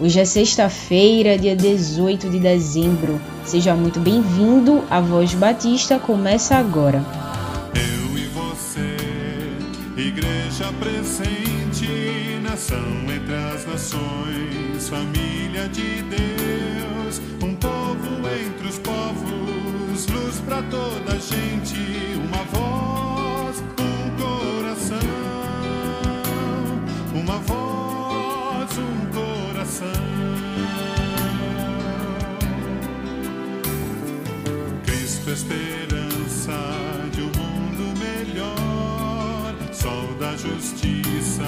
Hoje é sexta-feira, dia 18 de dezembro. Seja muito bem-vindo. A Voz Batista começa agora. Eu e você, igreja presente, nação entre as nações, família de Deus, um povo entre os povos, luz para toda a gente, uma voz, um coração, uma voz, Cristo, esperança de um mundo melhor, sol da justiça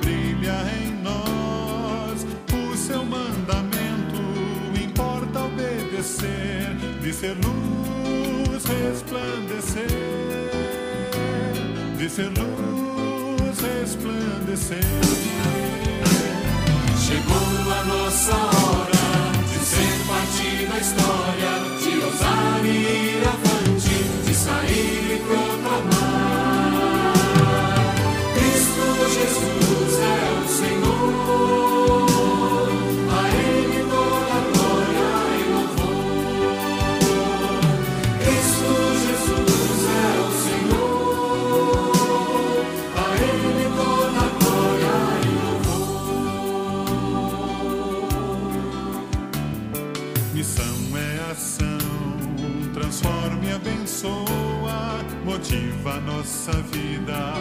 brilha em nós. O seu mandamento importa obedecer, de ser luz resplandecer, de ser luz resplandecer. Chegou a nossa hora de ser parte da história, de ousar e ir avante, de sair e nossa vida,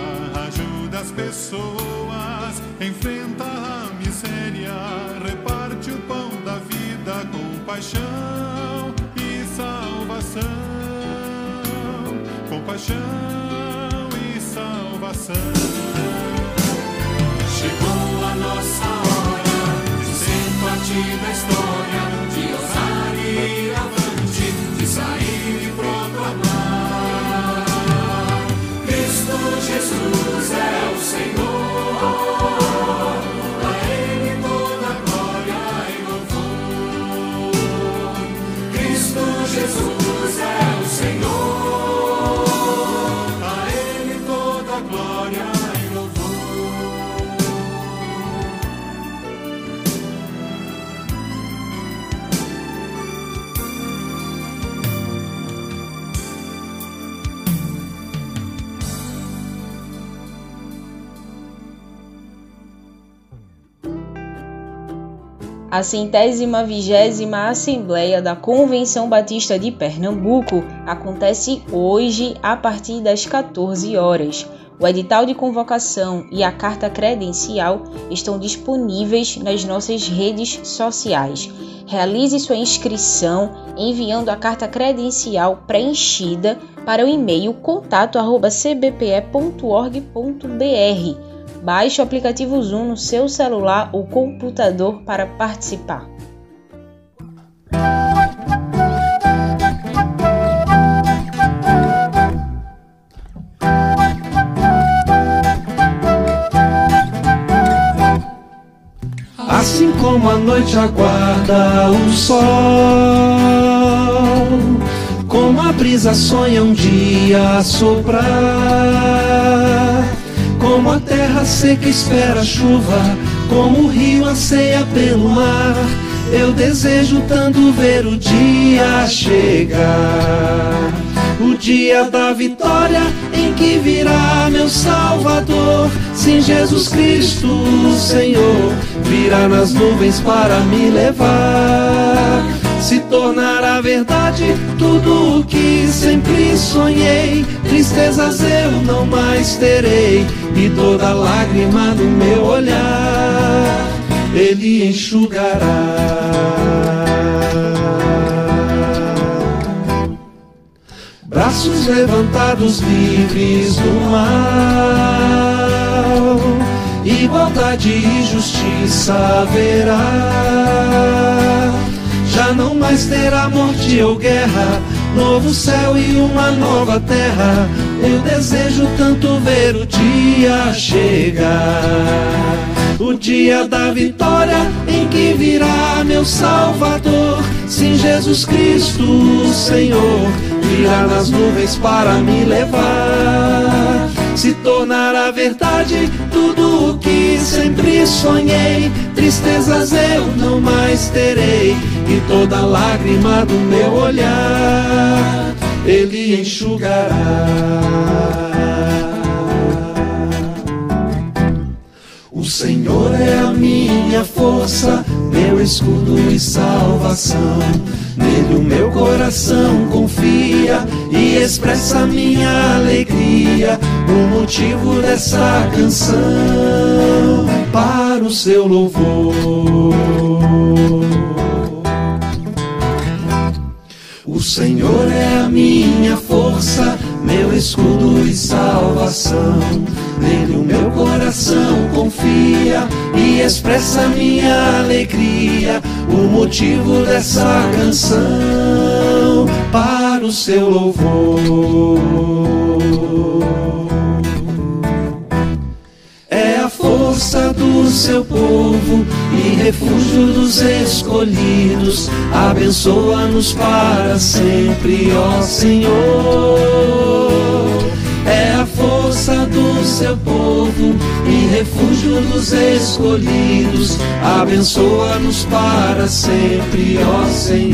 ajuda as pessoas, enfrenta a miséria, reparte o pão da vida com paixão e salvação, com paixão e salvação. Chegou a nossa hora de ser parte da história, Senhor, A centésima vigésima Assembleia da Convenção Batista de Pernambuco acontece hoje a partir das 14 horas. O edital de convocação e a carta credencial estão disponíveis nas nossas redes sociais. Realize sua inscrição enviando a carta credencial preenchida para o e-mail contato@cbpe.org.br. Baixe o aplicativo Zoom no seu celular ou computador para participar. Assim como a noite aguarda o sol, como a brisa sonha um dia soprar, como a terra seca espera a chuva, como o rio anseia pelo mar. Eu desejo tanto ver o dia chegar. O dia da vitória em que virá meu Salvador. Sim, Jesus Cristo, Senhor, virá nas nuvens para me levar. Se tornará verdade tudo o que sempre sonhei. Tristezas eu não mais terei, e toda lágrima do meu olhar Ele enxugará. Braços levantados livres do mal, igualdade e justiça haverá. Já não mais terá morte ou guerra, novo céu e uma nova terra. Eu desejo tanto ver o dia chegar. O dia da vitória em que virá meu Salvador. Sim, Jesus Cristo, Senhor, virá nas nuvens para me levar. Se tornará verdade tudo o que sempre sonhei. Tristezas eu não mais terei, e toda lágrima do meu olhar Ele enxugará. O Senhor é a minha força, meu escudo e salvação. Nele o meu coração confia e expressa minha alegria. O motivo dessa canção para o seu louvor. O Senhor é a minha força, meu escudo e salvação. Nele o meu coração confia e expressa minha alegria. O motivo dessa canção para o seu louvor. É a força do seu povo e refúgio dos escolhidos. Abençoa-nos para sempre, ó Senhor. Seu povo e refúgio dos escolhidos. Abençoa-nos para sempre, ó Senhor.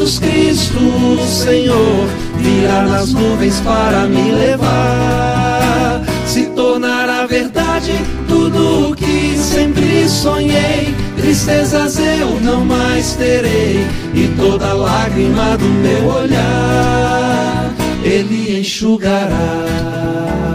Jesus Cristo, Senhor, virá nas nuvens para me levar. Se tornará verdade tudo o que sempre sonhei. Tristezas eu não mais terei, e toda lágrima do meu olhar Ele enxugará.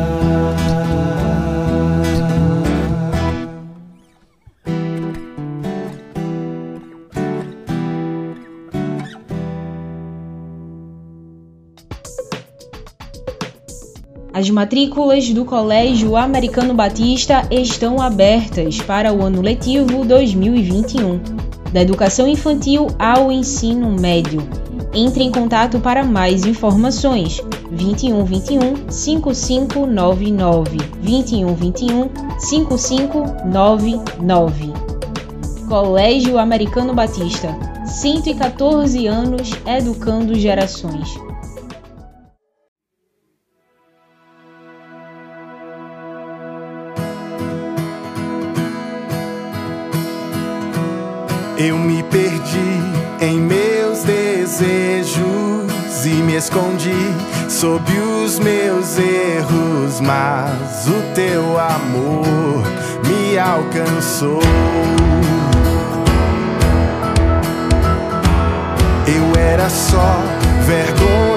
As matrículas do Colégio Americano Batista estão abertas para o ano letivo 2021, da educação infantil ao ensino médio. Entre em contato para mais informações 21 21 5599 21 21 5599 Colégio Americano Batista 114 anos educando gerações. Perdi em meus desejos e me escondi sob os meus erros, mas o teu amor me alcançou. Eu era só vergonha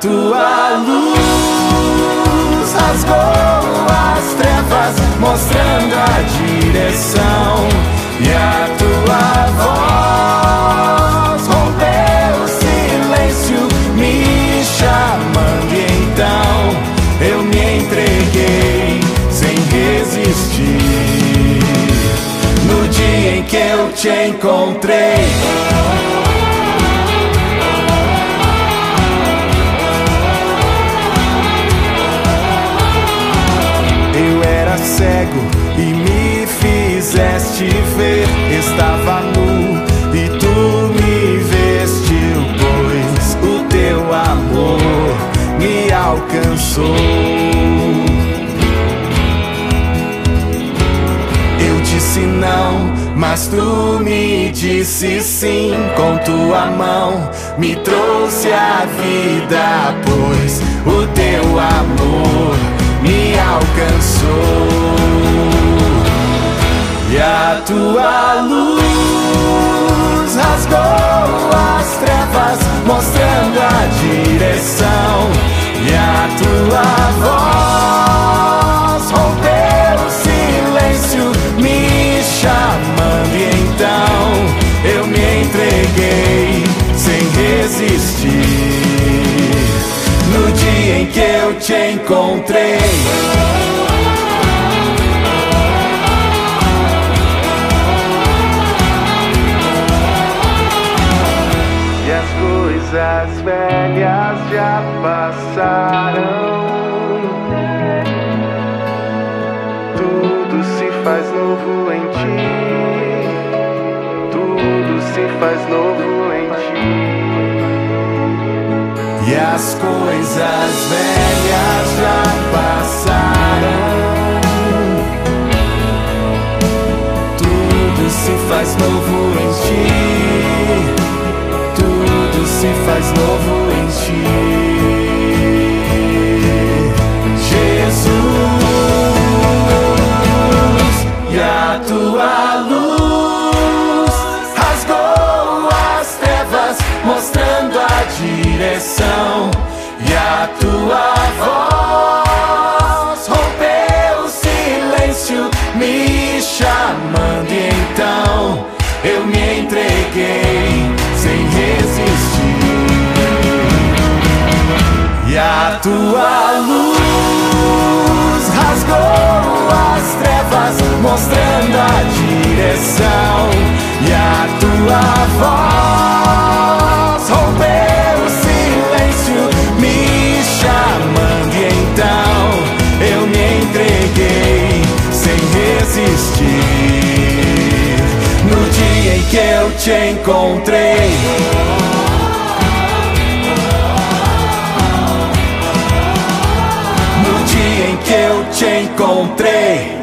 tua luz rasgou as trevas, mostrando a direção. E a tua voz rompeu o silêncio, me chamando. E então eu me entreguei sem resistir. No dia em que eu te encontrei. Estava nu e tu me vestiu, pois o teu amor me alcançou. Eu disse não Mas tu me disse sim, com tua mão me trouxe a vida, pois o teu amor me alcançou. A tua luz rasgou as trevas, mostrando a direção. E a tua voz rompeu o silêncio, me chamando. E então eu me entreguei sem resistir. No dia em que eu te encontrei. Faz novo em ti. E as coisas velhas te encontrei. No dia em que eu te encontrei.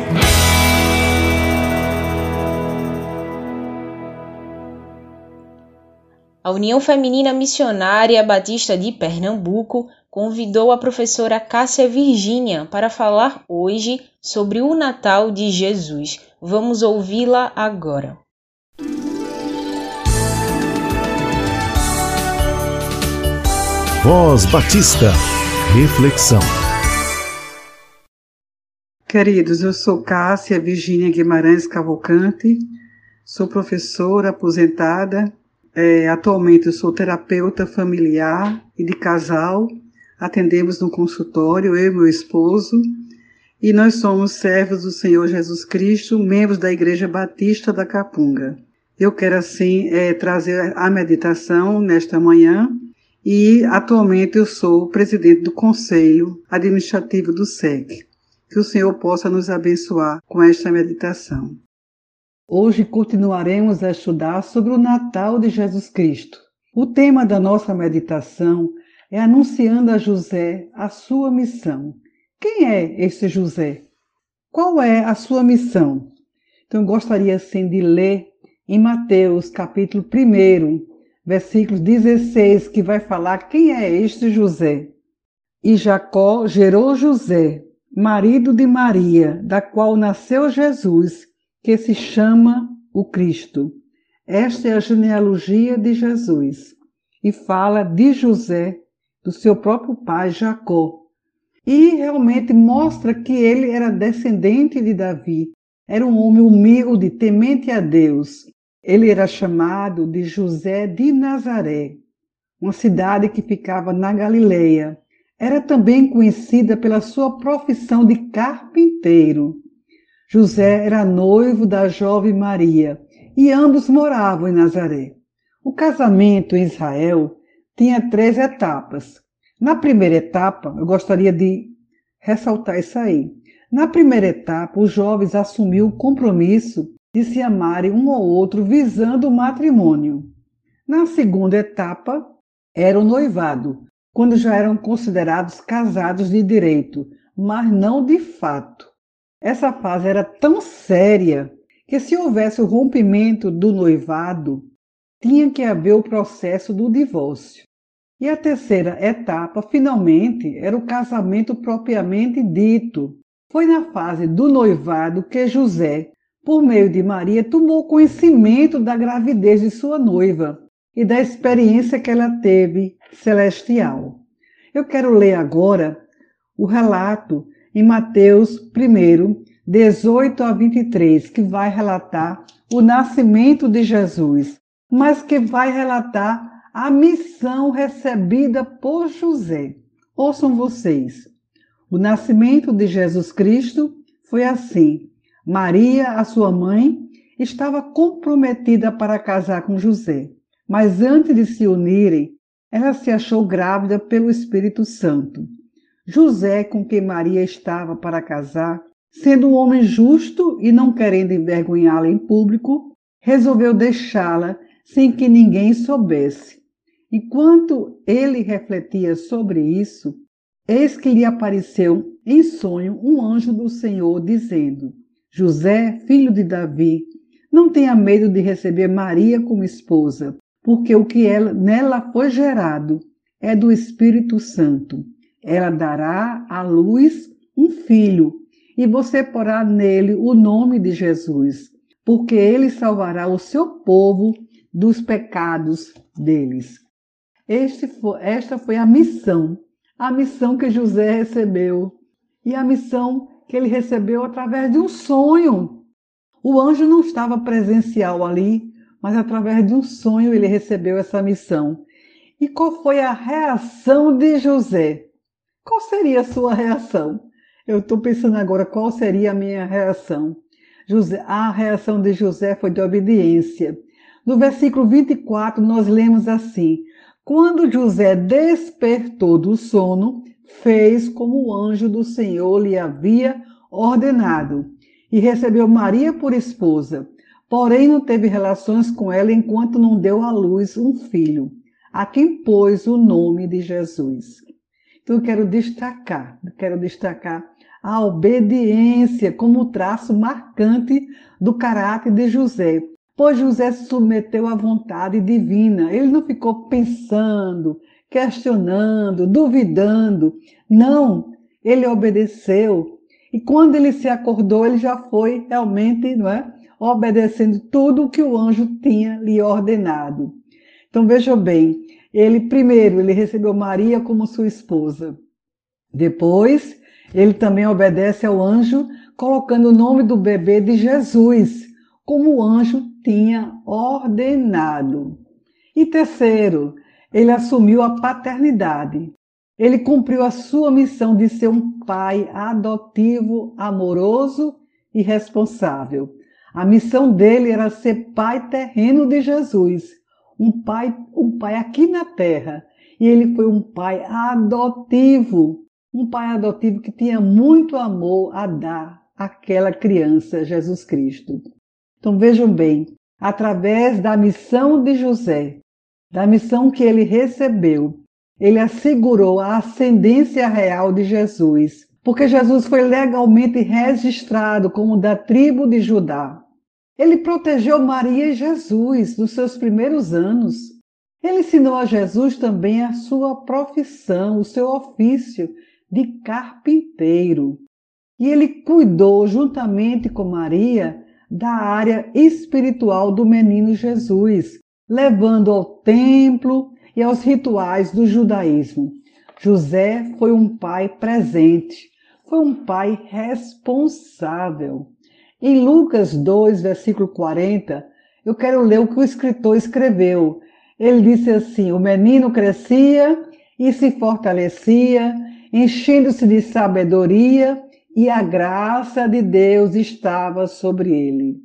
A União Feminina Missionária Batista de Pernambuco convidou a professora Cássia Virgínia para falar hoje sobre o Natal de Jesus. Vamos ouvi-la agora. Voz Batista. Reflexão. Queridos, eu sou Cássia Virgínia Guimarães Cavalcante, sou professora aposentada, é, atualmente sou terapeuta familiar e de casal, atendemos no consultório, eu e meu esposo, e nós somos servos do Senhor Jesus Cristo, membros da Igreja Batista da Capunga. Eu quero, assim, é, trazer a meditação nesta manhã e atualmente eu sou presidente do Conselho Administrativo do SEC. Que o Senhor possa nos abençoar com esta meditação. Hoje continuaremos a estudar sobre o Natal de Jesus Cristo. O tema da nossa meditação é anunciando a José a sua missão. Quem é esse José? Qual é a sua missão? Então eu gostaria assim de ler em Mateus capítulo 1, versículo 16, que vai falar quem é este José. E Jacó gerou José, marido de Maria, da qual nasceu Jesus, que se chama o Cristo. Esta é a genealogia de Jesus e fala de José, do seu próprio pai Jacó. E realmente mostra que ele era descendente de Davi, era um homem humilde, temente a Deus. Ele era chamado de José de Nazaré, uma cidade que ficava na Galileia. Era também conhecida pela sua profissão de carpinteiro. José era noivo da jovem Maria e ambos moravam em Nazaré. O casamento em Israel tinha três etapas. Na primeira etapa, eu gostaria de ressaltar isso aí. Na primeira etapa, os jovens assumiam o compromisso de se amarem um ao outro visando o matrimônio. Na segunda etapa, era o noivado, quando já eram considerados casados de direito, mas não de fato. Essa fase era tão séria que se houvesse o rompimento do noivado, tinha que haver o processo do divórcio. E a terceira etapa, finalmente, era o casamento propriamente dito. Foi na fase do noivado que José, por meio de Maria, tomou conhecimento da gravidez de sua noiva e da experiência que ela teve celestial. Eu quero ler agora o relato em Mateus 1, 18 a 23, que vai relatar o nascimento de Jesus, mas que vai relatar a missão recebida por José. Ouçam vocês. O nascimento de Jesus Cristo foi assim. Maria, a sua mãe, estava comprometida para casar com José, mas antes de se unirem, ela se achou grávida pelo Espírito Santo. José, com quem Maria estava para casar, sendo um homem justo e não querendo envergonhá-la em público, resolveu deixá-la sem que ninguém soubesse. Enquanto ele refletia sobre isso, eis que lhe apareceu em sonho um anjo do Senhor dizendo: José, filho de Davi, não tenha medo de receber Maria como esposa, porque o que ela, nela foi gerado é do Espírito Santo. Ela dará à luz um filho, e você porá nele o nome de Jesus, porque ele salvará o seu povo dos pecados deles. Foi, esta foi a missão, a missão que José recebeu e a missão que ele recebeu através de um sonho. O anjo não estava presencial ali, mas através de um sonho ele recebeu essa missão. E qual foi a reação de José? Qual seria a sua reação? Eu estou pensando agora qual seria a minha reação. José, a reação de José foi de obediência. No versículo 24, nós lemos assim: quando José despertou do sono, fez como o anjo do Senhor lhe havia ordenado e recebeu Maria por esposa. Porém, não teve relações com ela enquanto não deu à luz um filho, a quem pôs o nome de Jesus. Então, eu quero destacar, quero destacar a obediência como traço marcante do caráter de José pois José se submeteu à vontade divina. Ele não ficou pensando, questionando, duvidando. Não, ele obedeceu. E quando ele se acordou, ele já foi realmente, não é? Obedecendo tudo o que o anjo tinha lhe ordenado. Então vejam bem, ele primeiro ele recebeu Maria como sua esposa. Depois, ele também obedece ao anjo, colocando o nome do bebê de Jesus, como o anjo tinha ordenado. E terceiro, ele assumiu a paternidade. Ele cumpriu a sua missão de ser um pai adotivo, amoroso e responsável. A missão dele era ser pai terreno de Jesus, um pai, um pai aqui na terra. E ele foi um pai adotivo, um pai adotivo que tinha muito amor a dar àquela criança, Jesus Cristo. Então vejam bem, através da missão de José, da missão que ele recebeu, ele assegurou a ascendência real de Jesus, porque Jesus foi legalmente registrado como da tribo de Judá. Ele protegeu Maria e Jesus nos seus primeiros anos. Ele ensinou a Jesus também a sua profissão, o seu ofício de carpinteiro. E ele cuidou, juntamente com Maria, da área espiritual do menino Jesus, levando ao templo e aos rituais do judaísmo. José foi um pai presente, foi um pai responsável. Em Lucas 2, versículo 40, eu quero ler o que o escritor escreveu. Ele disse assim: O menino crescia e se fortalecia, enchendo-se de sabedoria e a graça de Deus estava sobre ele.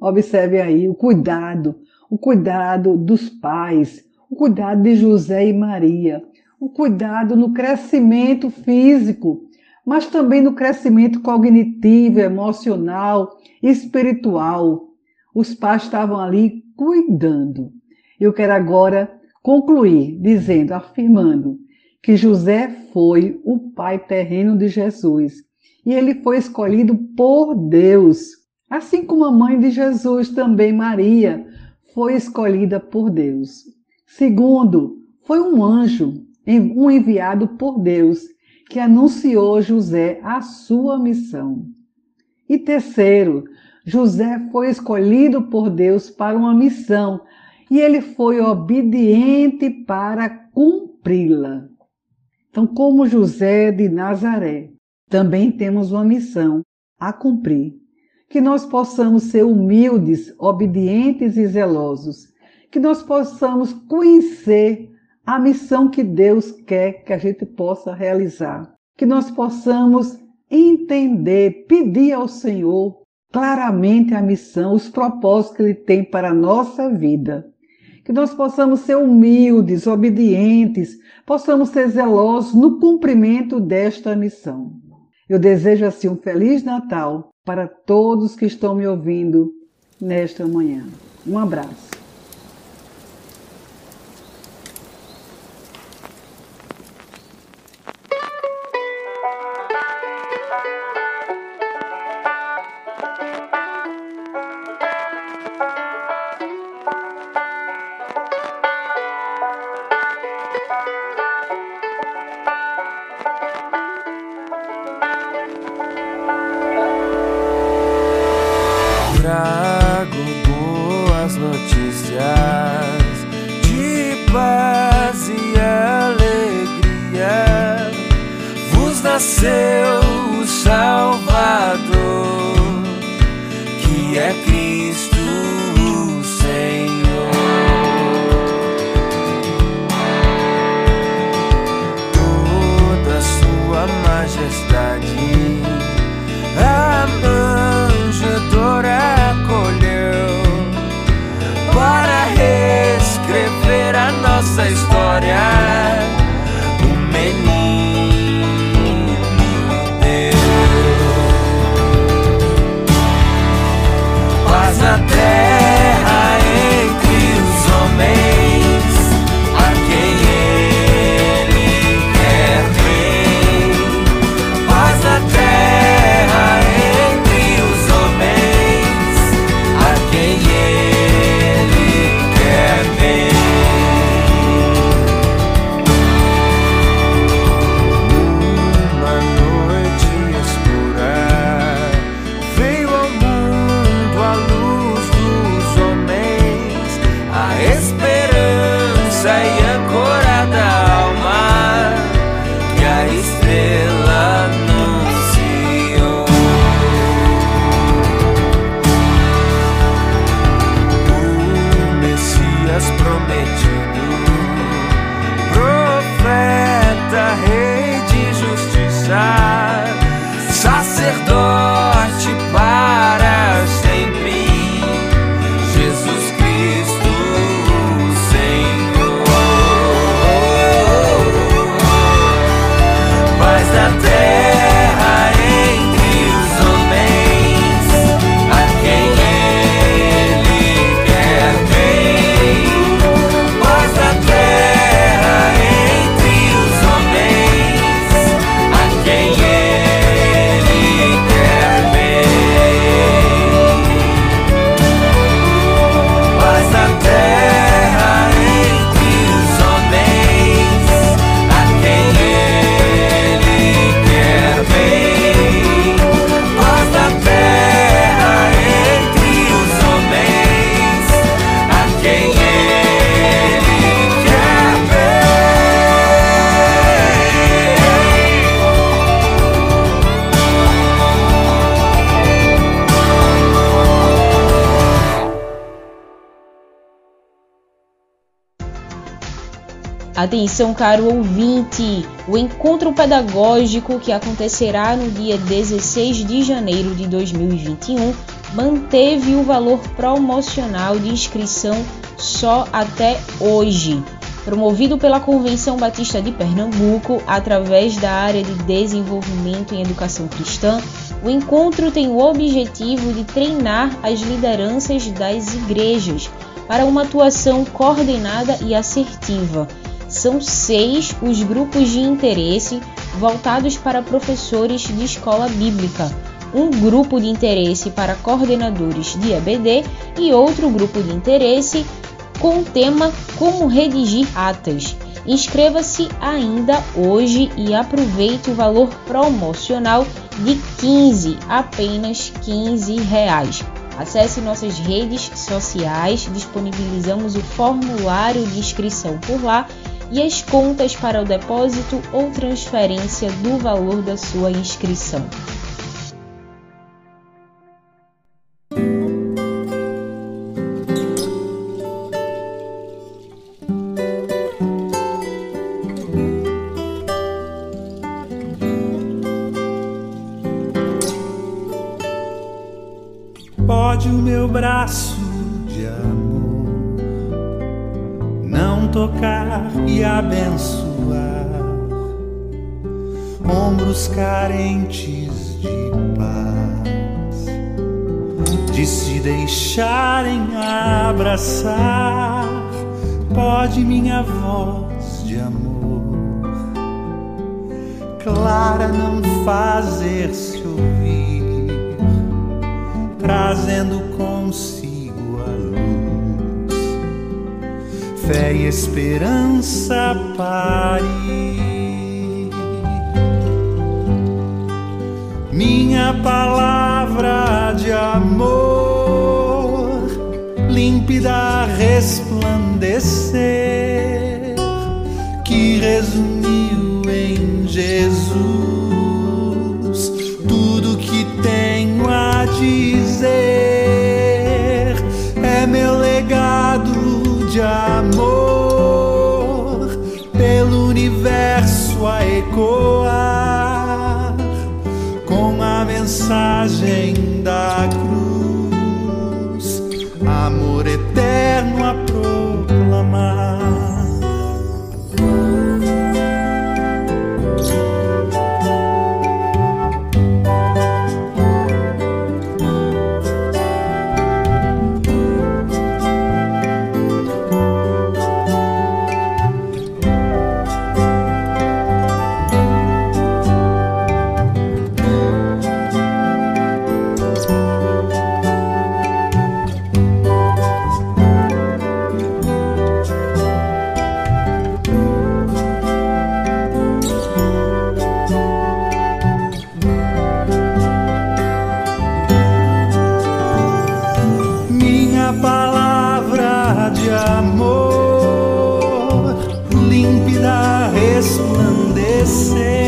Observe aí o cuidado, o cuidado dos pais, o cuidado de José e Maria, o cuidado no crescimento físico, mas também no crescimento cognitivo, emocional, espiritual. Os pais estavam ali cuidando. Eu quero agora concluir dizendo, afirmando que José foi o pai terreno de Jesus e ele foi escolhido por Deus Assim como a mãe de Jesus, também Maria, foi escolhida por Deus. Segundo, foi um anjo, um enviado por Deus, que anunciou José a sua missão. E terceiro, José foi escolhido por Deus para uma missão e ele foi obediente para cumpri-la. Então, como José de Nazaré, também temos uma missão a cumprir. Que nós possamos ser humildes, obedientes e zelosos. Que nós possamos conhecer a missão que Deus quer que a gente possa realizar. Que nós possamos entender, pedir ao Senhor claramente a missão, os propósitos que Ele tem para a nossa vida que nós possamos ser humildes, obedientes, possamos ser zelosos no cumprimento desta missão. Eu desejo assim um feliz Natal para todos que estão me ouvindo nesta manhã. Um abraço. casa Atenção, caro ouvinte! O encontro pedagógico que acontecerá no dia 16 de janeiro de 2021 manteve o valor promocional de inscrição só até hoje. Promovido pela Convenção Batista de Pernambuco, através da área de desenvolvimento em educação cristã, o encontro tem o objetivo de treinar as lideranças das igrejas para uma atuação coordenada e assertiva são seis os grupos de interesse voltados para professores de escola bíblica, um grupo de interesse para coordenadores de EBD e outro grupo de interesse com o tema Como redigir atas. Inscreva-se ainda hoje e aproveite o valor promocional de 15, apenas 15 reais. Acesse nossas redes sociais, disponibilizamos o formulário de inscrição por lá e as contas para o depósito ou transferência do valor da sua inscrição. Tocar e abençoar ombros carentes de paz, de se deixarem abraçar. Pode minha voz de amor clara não fazer-se ouvir trazendo consigo fé e esperança parir. Minha palavra de amor, límpida resplandecer, que resumiu em Jesus universo a ecoar com a mensagem da cruz, amor eterno a resplandecer,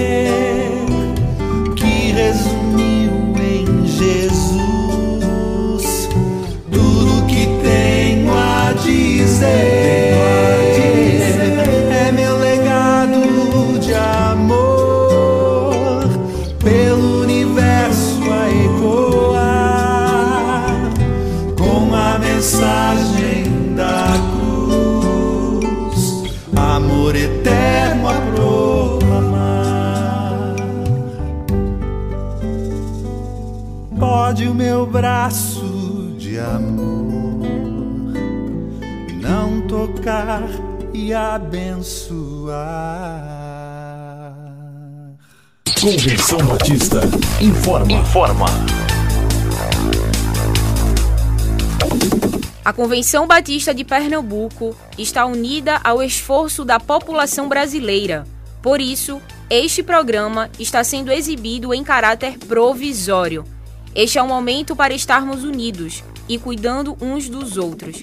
tocar e abençoar. Convenção Batista informa. Informa. A Convenção Batista de Pernambuco está unida ao esforço da população brasileira. Por isso, este programa está sendo exibido em caráter provisório. Este é um momento para estarmos unidos e cuidando uns dos outros,